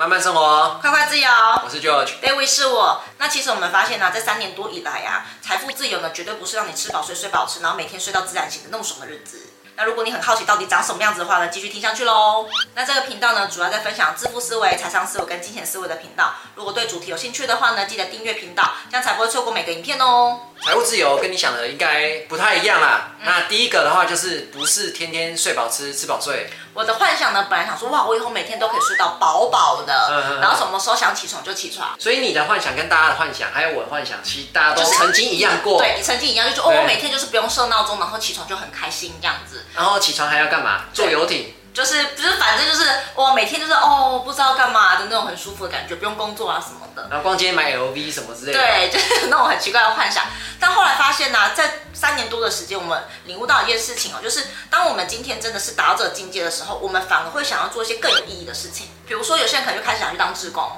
慢慢生活，快快自由。我是 George，David 是我。那其实我们发现呢、啊，这三年多以来啊，财富自由呢，绝对不是让你吃饱睡，睡饱吃，然后每天睡到自然醒的那么爽的日子。那如果你很好奇到底长什么样子的话呢，继续听下去喽。那这个频道呢，主要在分享致富思维、财商思维跟金钱思维的频道。如果对主题有兴趣的话呢，记得订阅频道，这样才不会错过每个影片哦。财务自由跟你想的应该不太一样啦。嗯、那第一个的话就是不是天天睡饱吃，吃饱睡。我的幻想呢，本来想说哇，我以后每天都可以睡到饱饱的，然后什么时候想起床就起床。所以你的幻想跟大家的幻想，还有我的幻想，其实大家都曾经一样过。对，你曾经一样，就是哦，我每天就是不用设闹钟，然后起床就很开心这样子。然后起床还要干嘛？坐游艇。就是不是，反正就是我每天就是哦，不知道干嘛的那种很舒服的感觉，不用工作啊什么的。然后逛街买 LV 什么之类的。对，就是那种很奇怪的幻想。但后来发现呢、啊，在三年多的时间，我们领悟到一件事情哦，就是当我们今天真的是达到这个境界的时候，我们反而会想要做一些更有意义的事情。比如说，有些人可能就开始想去当志工，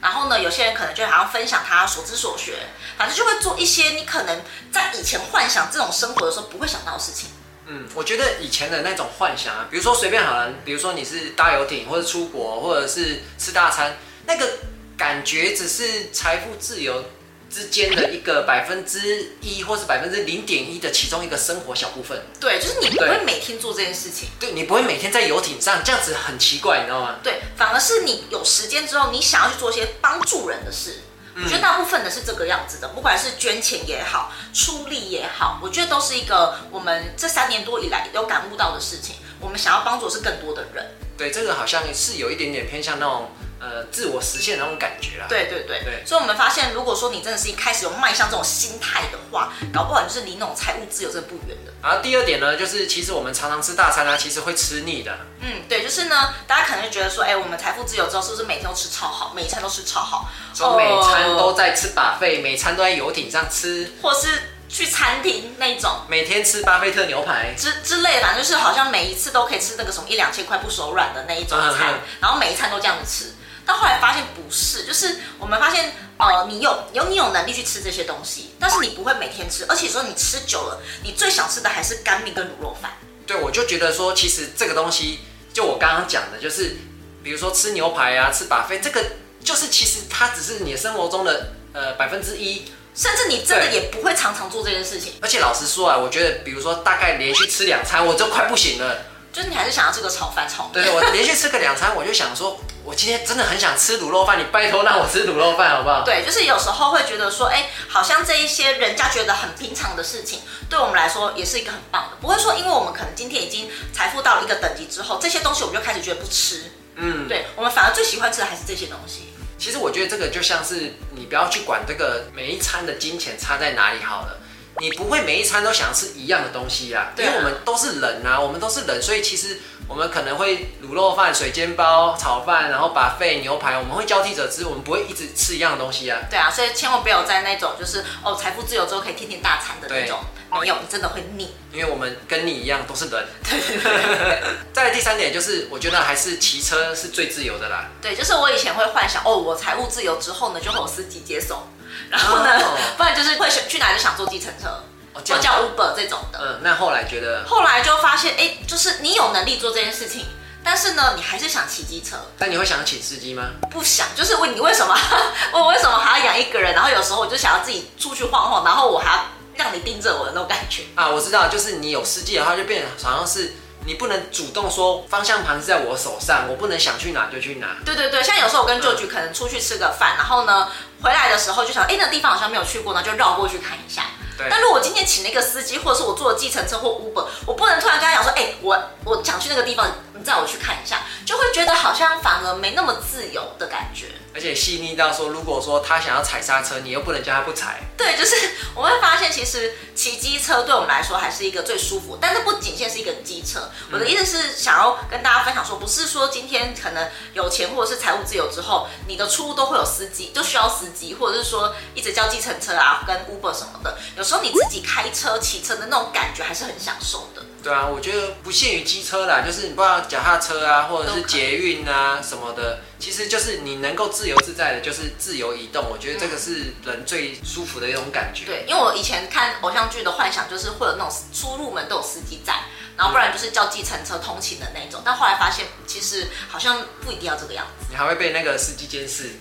然后呢，有些人可能就想要分享他所知所学，反正就会做一些你可能在以前幻想这种生活的时候不会想到的事情。嗯，我觉得以前的那种幻想啊，比如说随便好了，比如说你是搭游艇，或者出国，或者是吃大餐，那个感觉只是财富自由之间的一个百分之一，或是百分之零点一的其中一个生活小部分。对，就是你不会每天做这件事情。对，你不会每天在游艇上，这样子很奇怪，你知道吗？对，反而是你有时间之后，你想要去做一些帮助人的事。我觉得大部分的是这个样子的，不管是捐钱也好，出力也好，我觉得都是一个我们这三年多以来有感悟到的事情。我们想要帮助的是更多的人。对，这个好像是有一点点偏向那种。呃，自我实现的那种感觉啦。对对对对，所以我们发现，如果说你真的是一开始有迈向这种心态的话，搞不好就是离那种财务自由真的不远的。然后第二点呢，就是其实我们常常吃大餐啊，其实会吃腻的。嗯，对，就是呢，大家可能就觉得说，哎，我们财富自由之后，是不是每天都吃超好，每一餐都吃超好，说每餐都在吃 buffet，每餐都在游艇上吃，或是去餐厅那种，每天吃巴菲特牛排之之类的，反正就是好像每一次都可以吃那个什么一两千块不手软的那一种餐，嗯、然后每一餐都这样子吃。但后来发现不是，就是我们发现，呃，你有有你有能力去吃这些东西，但是你不会每天吃，而且说你吃久了，你最想吃的还是干面跟卤肉饭。对，我就觉得说，其实这个东西，就我刚刚讲的，就是比如说吃牛排啊，吃 buffet，这个就是其实它只是你的生活中的呃百分之一，甚至你真的也不会常常做这件事情。而且老实说啊，我觉得比如说大概连续吃两餐，我就快不行了。就是你还是想要吃个炒饭炒面。对，我连续吃个两餐，我就想说，我今天真的很想吃卤肉饭，你拜托让我吃卤肉饭好不好？对，就是有时候会觉得说，哎，好像这一些人家觉得很平常的事情，对我们来说也是一个很棒的。不会说，因为我们可能今天已经财富到了一个等级之后，这些东西我们就开始觉得不吃。嗯，对，我们反而最喜欢吃的还是这些东西。其实我觉得这个就像是你不要去管这个每一餐的金钱差在哪里好了。你不会每一餐都想要吃一样的东西啊，因为我们都是人啊，我们都是人，所以其实我们可能会卤肉饭、水煎包、炒饭，然后 buffet 牛排，我们会交替着吃，我们不会一直吃一样的东西啊。对啊，所以千万不要在那种就是哦，财富自由之后可以天天大餐的那种，没有，你真的会腻。因为我们跟你一样都是人。对对对。再来第三点就是，我觉得还是骑车是最自由的啦。对，就是我以前会幻想哦，我财务自由之后呢，就会有司机接送。然后呢，哦、不然就是会选去哪里就想坐计程车，或、哦、叫 Uber 这种的。嗯，那后来觉得，后来就发现，哎，就是你有能力做这件事情，但是呢，你还是想骑机车。但你会想请司机吗？不想，就是问你为什么？我为什么还要养一个人？然后有时候我就想要自己出去晃晃，然后我还要让你盯着我的那种感觉。啊，我知道，就是你有司机的话，就变成好像是。你不能主动说方向盘是在我手上，我不能想去哪就去哪。对对对，像有时候我跟舅舅可能出去吃个饭，嗯、然后呢回来的时候就想，哎，那个地方好像没有去过呢，就绕过去看一下。对。但如果我今天请了一个司机，或者是我坐了计程车或 Uber，我不能突然跟他讲说，哎，我我想去那个地方，你载我去看一下，就会觉得好像反而没那么自由的感觉。而且细腻到说，如果说他想要踩刹车，你又不能叫他不踩。对，就是我会发现，其实骑机车对我们来说还是一个最舒服。但是不仅限是一个机车，我的意思是想要跟大家分享说，不是说今天可能有钱或者是财务自由之后，你的出入都会有司机，就需要司机，或者是说一直叫计程车啊，跟 Uber 什么的。有时候你自己开车、骑车的那种感觉还是很享受的。对啊，我觉得不限于机车啦，就是你不知道脚踏车啊，或者是捷运啊什么的，其实就是你能够自由自在的，就是自由移动。我觉得这个是人最舒服的一种感觉。对，因为我以前看偶像剧的幻想，就是会有那种出入门都有司机在，然后不然就是叫计程车通勤的那种。但后来发现，其实好像不一定要这个样子。你还会被那个司机监视，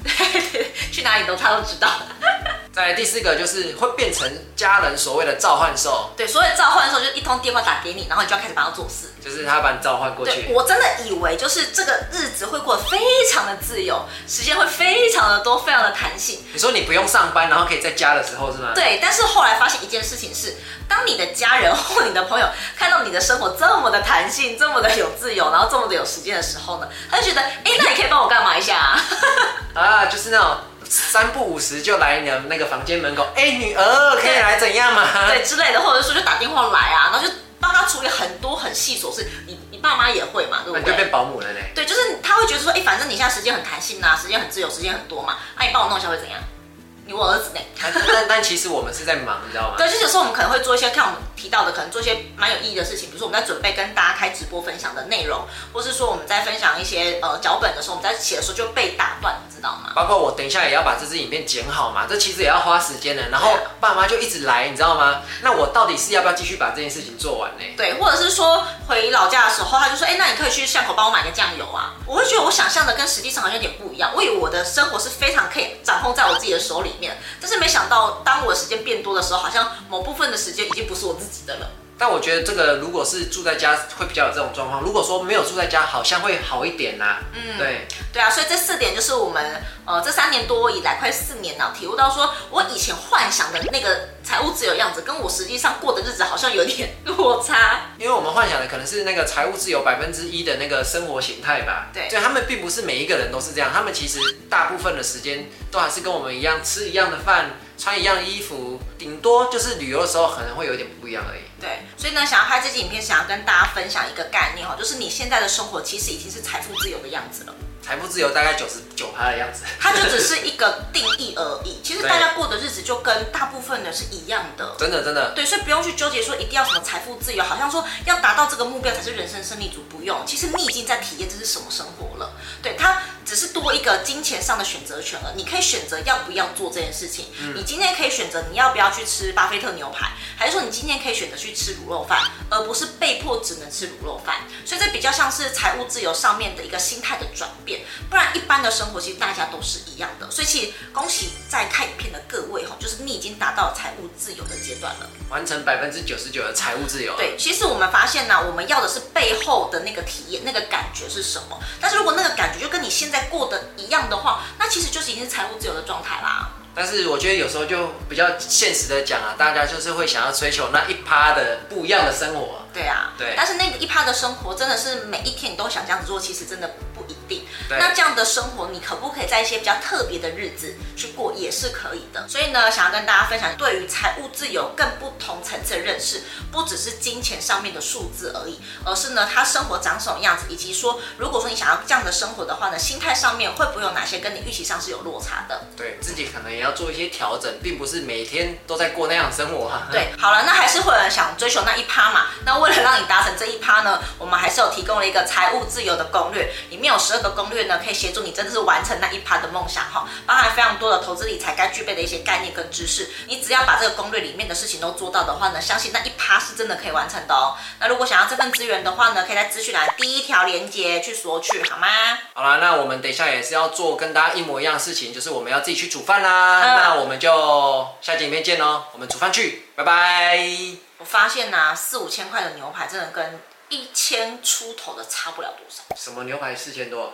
去哪里都他都知道。再来第四个就是会变成家人所谓的召唤兽。对，所谓召唤兽就是一通电话打给你，然后你就要开始帮他做事。就是他把你召唤过去。我真的以为就是这个日子会过得非常的自由，时间会非常的多，非常的弹性。你说你不用上班，然后可以在家的时候是吗？对，但是后来发现一件事情是，当你的家人或你的朋友看到你的生活这么的弹性，这么的有自由，然后这么的有时间的时候呢，他就觉得，哎，那你可以帮我干嘛一下啊？啊，就是那种。三不五时就来你的那个房间门口，哎、欸，女儿可以来怎样嘛？对，之类的，或者说就打电话来啊，然后就帮他处理很多很细琐事。你你爸妈也会嘛，对不对？那就变保姆了嘞。对，就是他会觉得说，哎、欸，反正你现在时间很弹性呐、啊，时间很自由，时间很多嘛，那、啊、你帮我弄一下会怎样？你我儿子呢？但但其实我们是在忙，你知道吗？对，就有时候我们可能会做一些看我们提到的，可能做一些蛮有意义的事情，比如说我们在准备跟大家开直播分享的内容，或是说我们在分享一些呃脚本的时候，我们在写的时候就被打断，你知道吗？包括我等一下也要把这支影片剪好嘛，这其实也要花时间的。然后爸妈就一直来，你知道吗？那我到底是要不要继续把这件事情做完呢？对，或者是说回老家的时候，他就说，哎，那你可以去巷口帮我买个酱油啊。我会觉得我想象的跟实际上好像有点不一样。我以为我的生活是非常可以掌控在我自己的手里面，但是没想到当我的时间变多的时候，好像某部分的时间已经不是我自己的了。但我觉得这个如果是住在家，会比较有这种状况。如果说没有住在家，好像会好一点呐、啊。嗯，对，对啊，所以这四点就是我们呃这三年多以来，快四年了，体悟到说我以前幻想的那个财务自由样子，跟我实际上过的日子好像有点落差。因为我们幻想的可能是那个财务自由百分之一的那个生活形态吧。对，所以他们并不是每一个人都是这样，他们其实大部分的时间都还是跟我们一样，吃一样的饭。穿一样的衣服，顶多就是旅游的时候可能会有点不一样而已。对，所以呢，想要拍这支影片，想要跟大家分享一个概念哈，就是你现在的生活其实已经是财富自由的样子了。财富自由大概九十九趴的样子，它就只是一个定义而已。其实大家过的日子就跟大部分人是一样的。真的真的。对，所以不用去纠结说一定要什么财富自由，好像说要达到这个目标才是人生胜利组，不用。其实你已经在体验这是什么生活了。对，它只是多一个金钱上的选择权了。你可以选择要不要做这件事情。嗯。你今天可以选择你要不要去吃巴菲特牛排，还是说你今天可以选择去吃卤肉饭，而不是被迫只能吃卤肉饭。所以这比较像是财务自由上面的一个心态的转变，不然一般。的生活其实大家都是一样的，所以其实恭喜在看影片的各已经达到财务自由的阶段了，完成百分之九十九的财务自由。对，其实我们发现呢，我们要的是背后的那个体验，那个感觉是什么？但是如果那个感觉就跟你现在过的一样的话，那其实就是已经是财务自由的状态啦。但是我觉得有时候就比较现实的讲啊，大家就是会想要追求那一趴的不一样的生活。对啊，对。但是那个一趴的生活真的是每一天你都想这样子做，其实真的。那这样的生活，你可不可以在一些比较特别的日子去过，也是可以的。所以呢，想要跟大家分享，对于财务自由更不同层次的认识，不只是金钱上面的数字而已，而是呢，他生活长什么样子，以及说，如果说你想要这样的生活的话呢，心态上面会不会有哪些跟你预期上是有落差的？对自己可能也要做一些调整，并不是每天都在过那样的生活。对，好了，那还是会有人想追求那一趴嘛？那为了让你达成这一趴呢，我们还是有提供了一个财务自由的攻略，里面有十二个攻略。呢，可以协助你真的是完成那一趴的梦想哈，包含非常多的投资理财该具备的一些概念跟知识。你只要把这个攻略里面的事情都做到的话呢，相信那一趴是真的可以完成的哦。那如果想要这份资源的话呢，可以在资讯栏第一条连接去索取，好吗？好啦，那我们等一下也是要做跟大家一模一样的事情，就是我们要自己去煮饭啦。嗯、那我们就下集影片见哦，我们煮饭去，拜拜。我发现呐、啊，四五千块的牛排真的跟一千出头的差不了多少。什么牛排四千多？